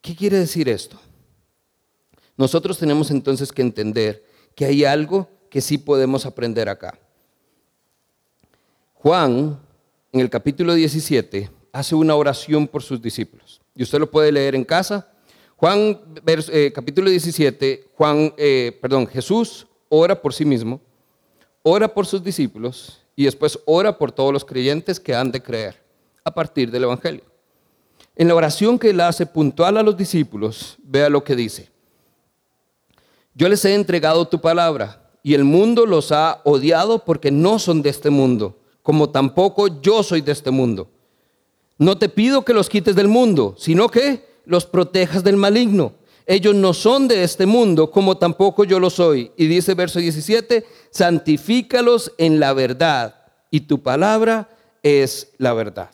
¿Qué quiere decir esto? Nosotros tenemos entonces que entender que hay algo que sí podemos aprender acá. Juan, en el capítulo 17, hace una oración por sus discípulos. Y usted lo puede leer en casa. Juan, eh, capítulo 17, Juan, eh, perdón, Jesús ora por sí mismo, ora por sus discípulos y después ora por todos los creyentes que han de creer a partir del Evangelio. En la oración que él hace puntual a los discípulos, vea lo que dice. Yo les he entregado tu palabra y el mundo los ha odiado porque no son de este mundo, como tampoco yo soy de este mundo. No te pido que los quites del mundo, sino que los protejas del maligno. Ellos no son de este mundo, como tampoco yo lo soy. Y dice verso 17, santifícalos en la verdad, y tu palabra es la verdad.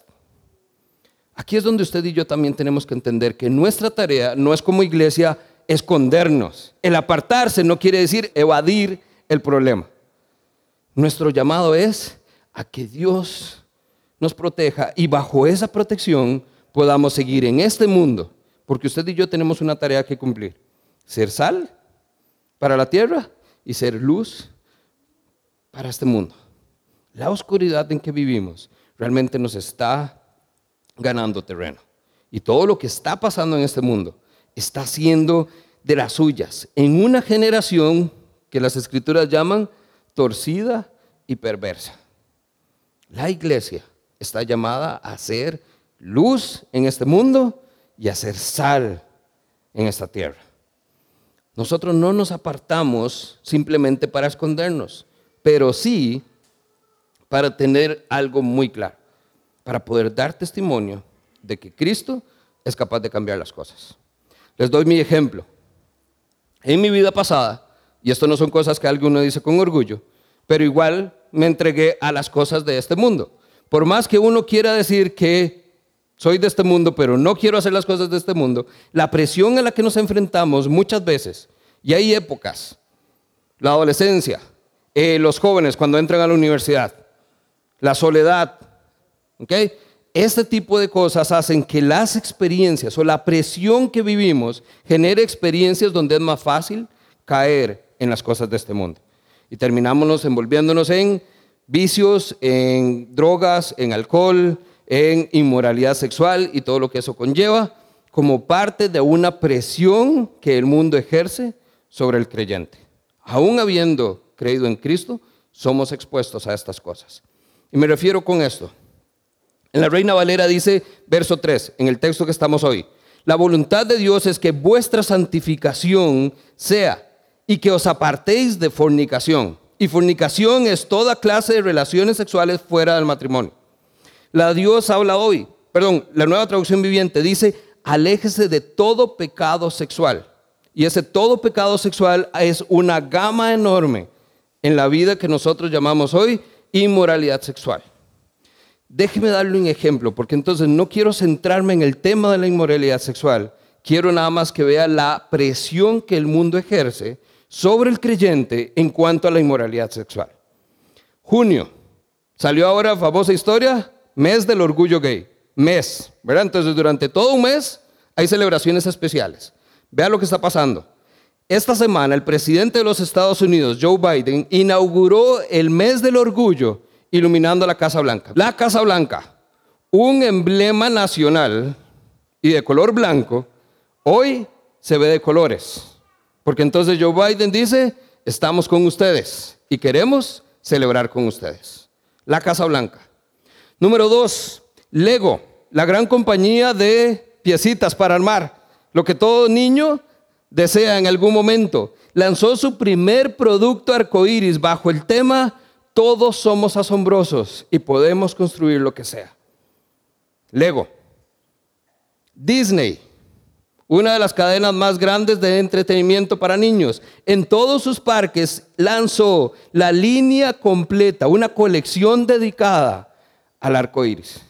Aquí es donde usted y yo también tenemos que entender que nuestra tarea no es como iglesia escondernos. El apartarse no quiere decir evadir el problema. Nuestro llamado es a que Dios nos proteja y bajo esa protección podamos seguir en este mundo, porque usted y yo tenemos una tarea que cumplir. Ser sal para la tierra y ser luz para este mundo. La oscuridad en que vivimos realmente nos está ganando terreno. Y todo lo que está pasando en este mundo está siendo de las suyas en una generación que las escrituras llaman torcida y perversa. La iglesia está llamada a ser luz en este mundo y a ser sal en esta tierra. Nosotros no nos apartamos simplemente para escondernos, pero sí para tener algo muy claro para poder dar testimonio de que Cristo es capaz de cambiar las cosas. Les doy mi ejemplo. En mi vida pasada, y esto no son cosas que alguno dice con orgullo, pero igual me entregué a las cosas de este mundo. Por más que uno quiera decir que soy de este mundo, pero no quiero hacer las cosas de este mundo, la presión a la que nos enfrentamos muchas veces, y hay épocas, la adolescencia, eh, los jóvenes cuando entran a la universidad, la soledad, este tipo de cosas hacen que las experiencias o la presión que vivimos genere experiencias donde es más fácil caer en las cosas de este mundo. Y terminamos envolviéndonos en vicios, en drogas, en alcohol, en inmoralidad sexual y todo lo que eso conlleva, como parte de una presión que el mundo ejerce sobre el creyente. Aún habiendo creído en Cristo, somos expuestos a estas cosas. Y me refiero con esto. En la Reina Valera dice, verso 3, en el texto que estamos hoy, la voluntad de Dios es que vuestra santificación sea y que os apartéis de fornicación. Y fornicación es toda clase de relaciones sexuales fuera del matrimonio. La Dios habla hoy, perdón, la nueva traducción viviente dice, aléjese de todo pecado sexual. Y ese todo pecado sexual es una gama enorme en la vida que nosotros llamamos hoy inmoralidad sexual. Déjeme darle un ejemplo, porque entonces no quiero centrarme en el tema de la inmoralidad sexual. Quiero nada más que vea la presión que el mundo ejerce sobre el creyente en cuanto a la inmoralidad sexual. Junio, salió ahora famosa historia, mes del orgullo gay. Mes, ¿verdad? Entonces durante todo un mes hay celebraciones especiales. Vea lo que está pasando. Esta semana el presidente de los Estados Unidos, Joe Biden, inauguró el mes del orgullo iluminando la Casa Blanca. La Casa Blanca, un emblema nacional y de color blanco, hoy se ve de colores. Porque entonces Joe Biden dice, estamos con ustedes y queremos celebrar con ustedes. La Casa Blanca. Número dos, Lego, la gran compañía de piecitas para armar, lo que todo niño desea en algún momento. Lanzó su primer producto arcoíris bajo el tema todos somos asombrosos y podemos construir lo que sea. Lego. Disney, una de las cadenas más grandes de entretenimiento para niños, en todos sus parques lanzó la línea completa, una colección dedicada al arco iris.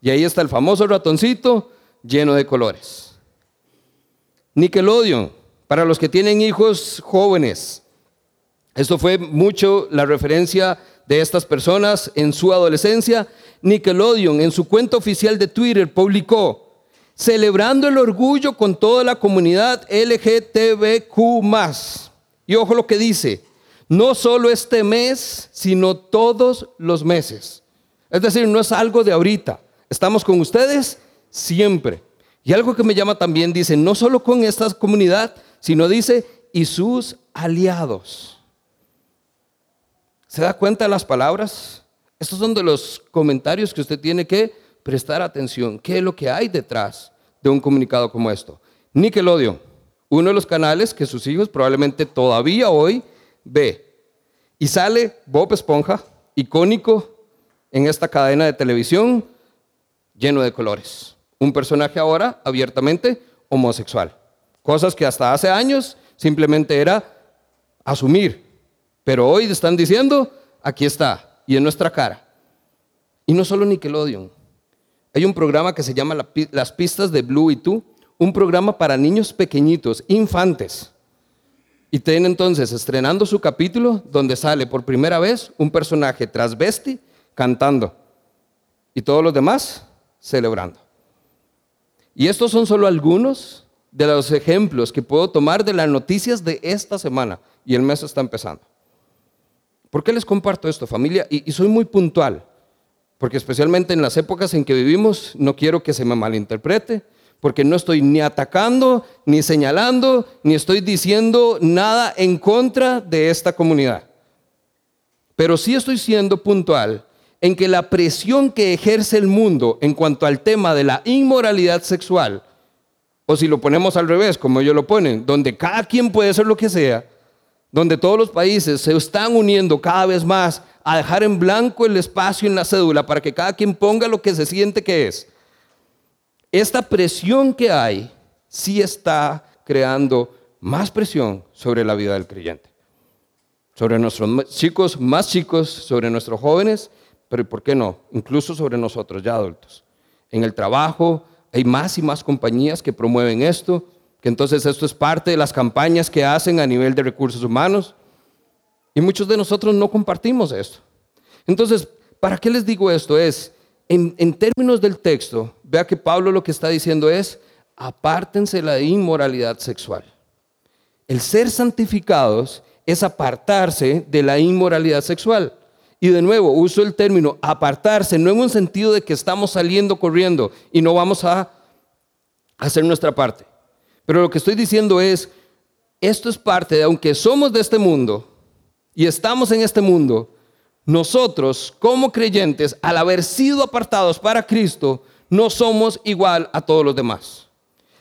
Y ahí está el famoso ratoncito lleno de colores. Nickelodeon, para los que tienen hijos jóvenes, Esto fue mucho la referencia de estas personas en su adolescencia. Nickelodeon en su cuenta oficial de Twitter publicó, celebrando el orgullo con toda la comunidad LGTBQ. Y ojo lo que dice, no solo este mes, sino todos los meses. Es decir, no es algo de ahorita. Estamos con ustedes siempre. Y algo que me llama también dice, no solo con esta comunidad, sino dice, y sus aliados. ¿Se da cuenta de las palabras? Estos son de los comentarios que usted tiene que prestar atención. ¿Qué es lo que hay detrás de un comunicado como esto? Nickelodeon, uno de los canales que sus hijos probablemente todavía hoy ve. Y sale Bob Esponja, icónico en esta cadena de televisión, lleno de colores. Un personaje ahora abiertamente homosexual. Cosas que hasta hace años simplemente era asumir. Pero hoy están diciendo, aquí está, y en nuestra cara. Y no solo Nickelodeon. Hay un programa que se llama Las pistas de Blue y tú, un programa para niños pequeñitos, infantes. Y tiene entonces estrenando su capítulo donde sale por primera vez un personaje transvesti cantando y todos los demás celebrando. Y estos son solo algunos de los ejemplos que puedo tomar de las noticias de esta semana y el mes está empezando. ¿Por qué les comparto esto, familia? Y, soy muy puntual, porque especialmente en las épocas en que vivimos, no quiero que se me malinterprete, porque no estoy ni atacando, ni señalando, ni estoy diciendo nada en contra de esta comunidad. Pero sí estoy siendo puntual en que la presión que ejerce el mundo en cuanto al tema de la inmoralidad sexual, o si lo ponemos al revés, como ellos lo ponen, donde cada quien puede hacer lo que sea, donde todos los países se están uniendo cada vez más a dejar en blanco el espacio en la cédula para que cada quien ponga lo que se siente que es esta presión que hay sí está creando más presión sobre la vida del creyente, sobre nuestros chicos más chicos, sobre nuestros jóvenes, pero ¿por qué no? Incluso sobre nosotros ya adultos. En el trabajo hay más y más compañías que promueven esto, que entonces esto es parte de las campañas que hacen a nivel de recursos humanos, y muchos de nosotros no compartimos esto. Entonces, ¿para qué les digo esto? Es, en, términos del texto, vea que Pablo lo que está diciendo es, apártense la inmoralidad sexual. El ser santificados es apartarse de la inmoralidad sexual. Y de nuevo, uso el término apartarse, no en un sentido de que estamos saliendo corriendo y no vamos a hacer nuestra parte. Pero lo que estoy diciendo es, esto es parte de, aunque somos de este mundo y estamos en este mundo, nosotros como creyentes, al haber sido apartados para Cristo, no somos igual a todos los demás.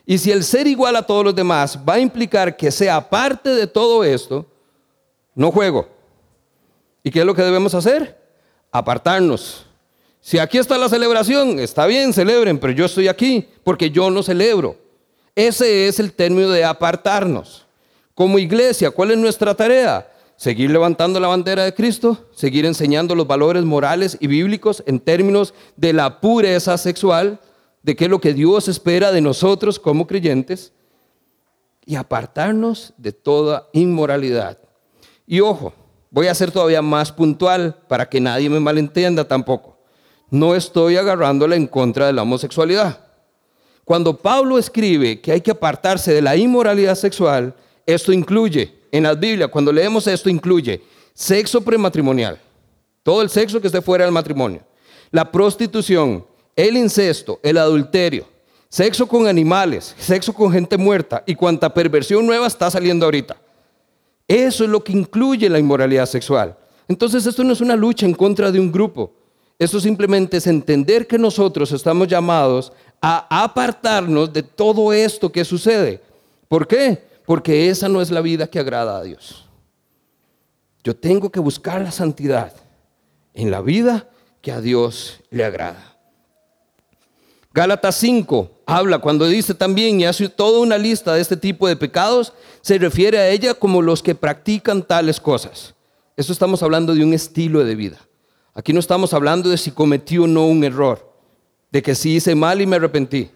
Y si el ser igual a todos los demás va a implicar que sea parte de todo esto, no juego. ¿Y qué es lo que debemos hacer? Apartarnos. Si aquí está la celebración, está bien, celebren, pero yo estoy aquí porque yo no celebro. Ese es el término de apartarnos. Como iglesia, ¿cuál es nuestra tarea? seguir levantando la bandera de Cristo, seguir enseñando los valores morales y bíblicos en términos de la pureza sexual, de qué es lo que Dios espera de nosotros como creyentes, y apartarnos de toda inmoralidad. Y ojo, voy a ser todavía más puntual para que nadie me malentienda tampoco. No estoy agarrándola en contra de la homosexualidad. Cuando Pablo escribe que hay que apartarse de la inmoralidad sexual, esto incluye en la Biblia, cuando leemos esto, incluye sexo prematrimonial, todo el sexo que esté fuera del matrimonio, la prostitución, el incesto, el adulterio, sexo con animales, sexo con gente muerta y cuanta perversión nueva está saliendo ahorita. Eso es lo que incluye la inmoralidad sexual. Entonces esto no es una lucha en contra de un grupo. Esto simplemente es entender que nosotros estamos llamados a apartarnos de todo esto que sucede. ¿Por qué? porque esa no es la vida que agrada a Dios. Yo tengo que buscar la santidad en la vida que a Dios le agrada. Gálatas 5 habla cuando dice también y hace toda una lista de este tipo de pecados, se refiere a ella como los que practican tales cosas. Eso estamos hablando de un estilo de vida. Aquí no estamos hablando de si cometí o no un error, de que si hice mal y me arrepentí.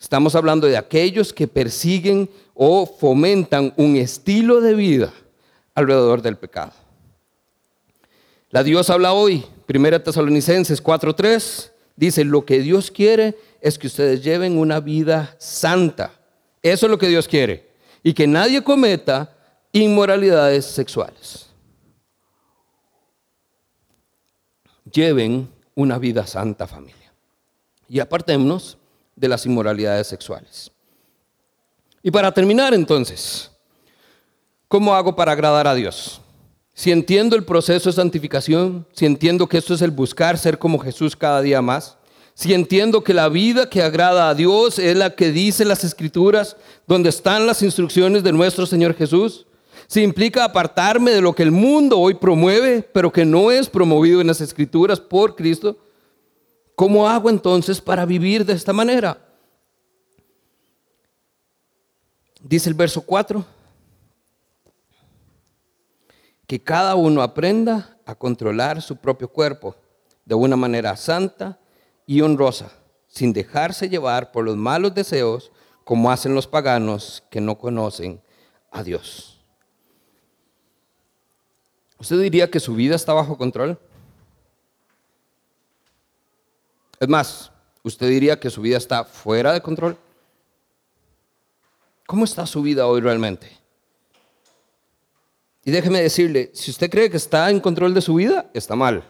Estamos hablando de aquellos que persiguen o fomentan un estilo de vida alrededor del pecado. La Dios habla hoy, 1 Tesalonicenses 4:3, dice, lo que Dios quiere es que ustedes lleven una vida santa. Eso es lo que Dios quiere. Y que nadie cometa inmoralidades sexuales. Lleven una vida santa familia. Y apartémonos de las inmoralidades sexuales. Y para terminar entonces, ¿cómo hago para agradar a Dios? Si entiendo el proceso de santificación, si entiendo que esto es el buscar ser como Jesús cada día más, si entiendo que la vida que agrada a Dios es la que dice las escrituras, donde están las instrucciones de nuestro Señor Jesús, si implica apartarme de lo que el mundo hoy promueve, pero que no es promovido en las escrituras por Cristo, ¿cómo hago entonces para vivir de esta manera? Dice el verso 4, que cada uno aprenda a controlar su propio cuerpo de una manera santa y honrosa, sin dejarse llevar por los malos deseos como hacen los paganos que no conocen a Dios. ¿Usted diría que su vida está bajo control? Es más, ¿usted diría que su vida está fuera de control? ¿Cómo está su vida hoy realmente? Y déjeme decirle, si usted cree que está en control de su vida, está mal.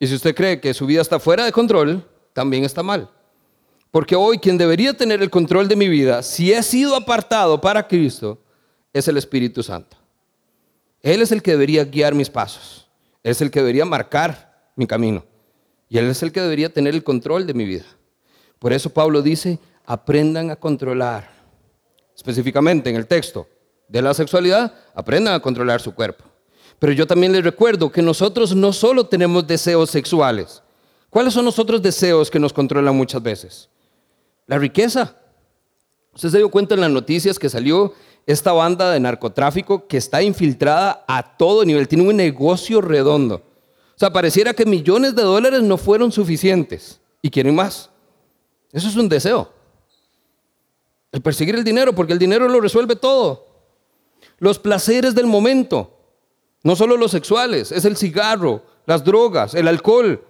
Y si usted cree que su vida está fuera de control, también está mal. Porque hoy quien debería tener el control de mi vida, si he sido apartado para Cristo, es el Espíritu Santo. Él es el que debería guiar mis pasos. Es el que debería marcar mi camino. Y Él es el que debería tener el control de mi vida. Por eso Pablo dice, aprendan a controlar. Específicamente en el texto de la sexualidad, aprendan a controlar su cuerpo. Pero yo también les recuerdo que nosotros no solo tenemos deseos sexuales. ¿Cuáles son los otros deseos que nos controlan muchas veces? La riqueza. Usted se dio cuenta en las noticias que salió esta banda de narcotráfico que está infiltrada a todo nivel, tiene un negocio redondo. Sea, pareciera que millones de dólares no fueron suficientes y quieren más. Eso es un deseo. El perseguir el dinero, porque el dinero lo resuelve todo. Los placeres del momento. No solo los sexuales, es el cigarro, las drogas, el alcohol.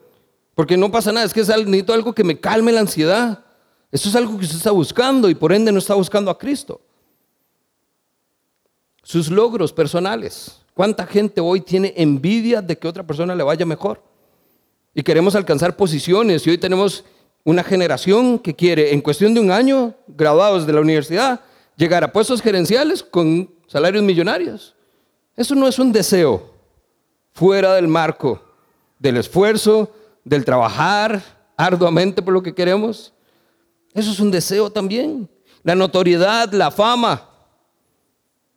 Porque no pasa nada, es que es necesito algo que me calme la ansiedad. Eso es algo que usted está buscando y por ende no está buscando a Cristo. Sus logros personales. ¿Cuánta gente hoy tiene envidia de que otra persona le vaya mejor? Y queremos alcanzar posiciones y hoy tenemos una generación que quiere en cuestión de un año, graduados de la universidad, llegar a puestos gerenciales con salarios millonarios. Eso no es un deseo fuera del marco del esfuerzo, del trabajar arduamente por lo que queremos. Eso es un deseo también. La notoriedad, la fama,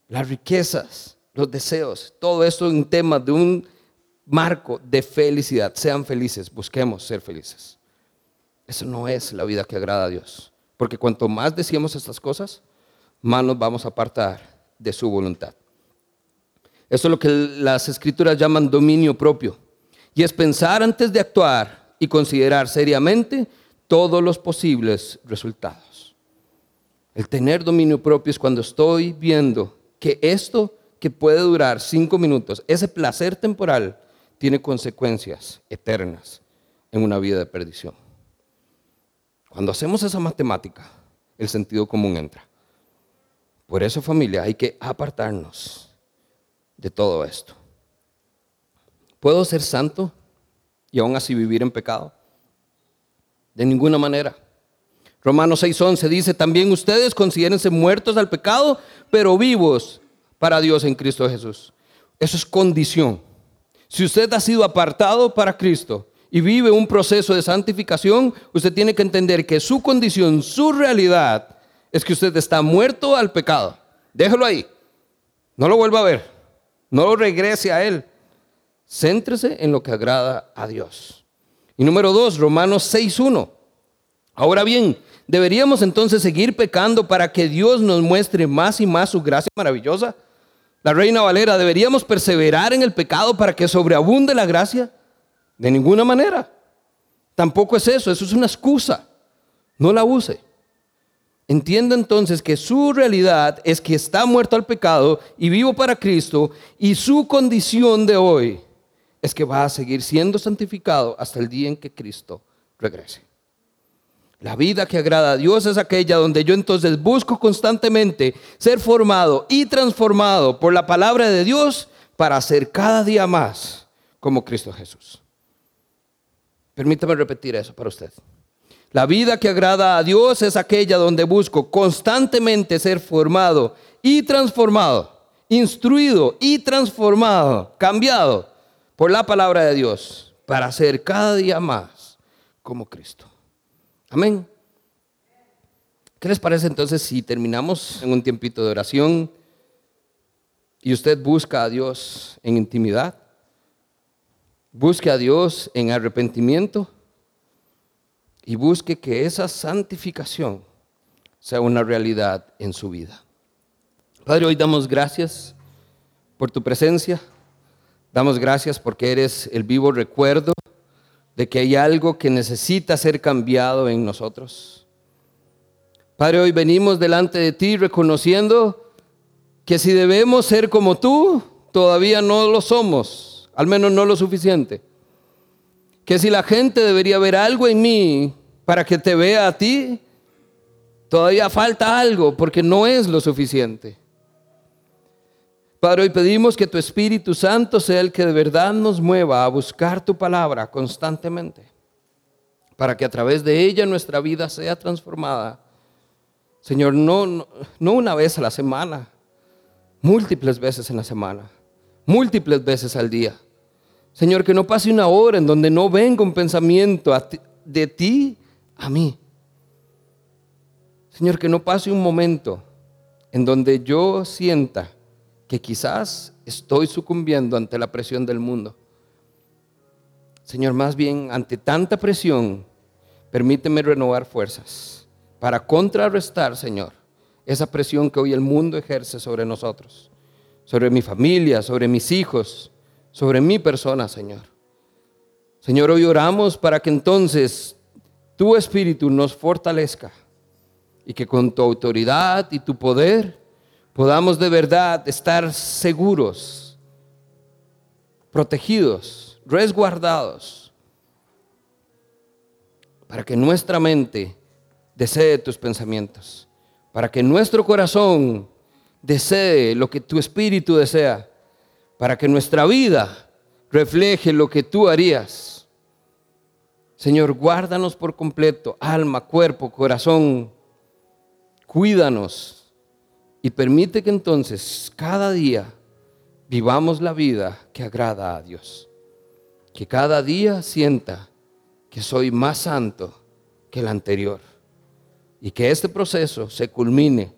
las riquezas, los deseos, todo esto en tema de un marco de felicidad. Sean felices, busquemos ser felices. Eso no es la vida que agrada a Dios. Porque cuanto más decíamos estas cosas, más nos vamos a apartar de su voluntad. Eso es lo que las escrituras llaman dominio propio. Y es pensar antes de actuar y considerar seriamente todos los posibles resultados. El tener dominio propio es cuando estoy viendo que esto que puede durar cinco minutos, ese placer temporal, tiene consecuencias eternas en una vida de perdición. Cuando hacemos esa matemática, el sentido común entra. Por eso familia, hay que apartarnos de todo esto. ¿Puedo ser santo y aún así vivir en pecado? De ninguna manera. Romanos 6:11 dice, también ustedes considérense muertos al pecado, pero vivos para Dios en Cristo Jesús. Eso es condición. Si usted ha sido apartado para Cristo y vive un proceso de santificación, usted tiene que entender que su condición, su realidad, es que usted está muerto al pecado. Déjelo ahí. No lo vuelva a ver. No regrese a Él. Céntrese en lo que agrada a Dios. Y número dos, Romanos 6.1. Ahora bien, ¿deberíamos entonces seguir pecando para que Dios nos muestre más y más su gracia maravillosa? La Reina Valera, ¿deberíamos perseverar en el pecado para que sobreabunde la gracia? De ninguna manera. Tampoco es eso, eso es una excusa. No la use. Entienda entonces que su realidad es que está muerto al pecado y vivo para Cristo y su condición de hoy es que va a seguir siendo santificado hasta el día en que Cristo regrese. La vida que agrada a Dios es aquella donde yo entonces busco constantemente ser formado y transformado por la palabra de Dios para ser cada día más como Cristo Jesús. Permítame repetir eso para usted. La vida que agrada a Dios es aquella donde busco constantemente ser formado y transformado, instruido y transformado, cambiado por la palabra de Dios para ser cada día más como Cristo. Amén. ¿Qué les parece entonces si terminamos en un tiempito de oración y usted busca a Dios en intimidad? Busque a Dios en arrepentimiento y busque que esa santificación sea una realidad en su vida. Padre, hoy damos gracias por tu presencia. Damos gracias porque eres el vivo recuerdo de que hay algo que necesita ser cambiado en nosotros. Padre, hoy venimos delante de ti reconociendo que si debemos ser como tú, todavía no lo somos, al menos no lo suficiente. Que si la gente debería ver algo en mí para que te vea a ti, todavía falta algo porque no es lo suficiente. Padre, hoy pedimos que tu Espíritu Santo sea el que de verdad nos mueva a buscar tu palabra constantemente, para que a través de ella nuestra vida sea transformada. Señor, no, no, una vez a la semana, múltiples veces en la semana, múltiples veces al día. Señor, que no pase una hora en donde no venga un pensamiento de ti a mí. Señor, que no pase un momento en donde yo sienta que quizás estoy sucumbiendo ante la presión del mundo. Señor, más bien ante tanta presión, permíteme renovar fuerzas para contrarrestar, Señor, esa presión que hoy el mundo ejerce sobre nosotros, sobre mi familia, sobre mis hijos, sobre mi persona, Señor. Señor, hoy oramos para que entonces tu espíritu nos fortalezca y que con tu autoridad y tu poder podamos de verdad estar seguros, protegidos, resguardados, para que nuestra mente desee tus pensamientos, para que nuestro corazón desee lo que tu espíritu desea, para que nuestra vida refleje lo que tú harías. Señor, guárdanos por completo, alma, cuerpo, corazón. Cuídanos y permite que entonces cada día vivamos la vida que agrada a Dios. Que cada día sienta que soy más santo que el anterior. Y que este proceso se culmine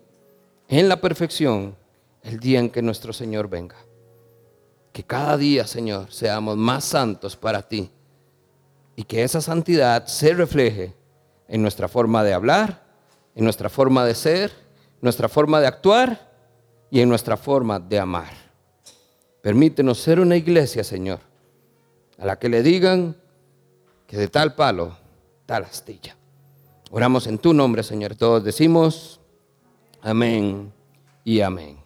en la perfección el día en que nuestro Señor venga. Que cada día, Señor, seamos más santos para ti. Y que esa santidad se refleje en nuestra forma de hablar, en nuestra forma de ser nuestra forma de actuar y en nuestra forma de amar. Permítenos ser una iglesia, Señor, a la que le digan que de tal palo, tal astilla. Oramos en tu nombre, Señor. Todos decimos amén y amén.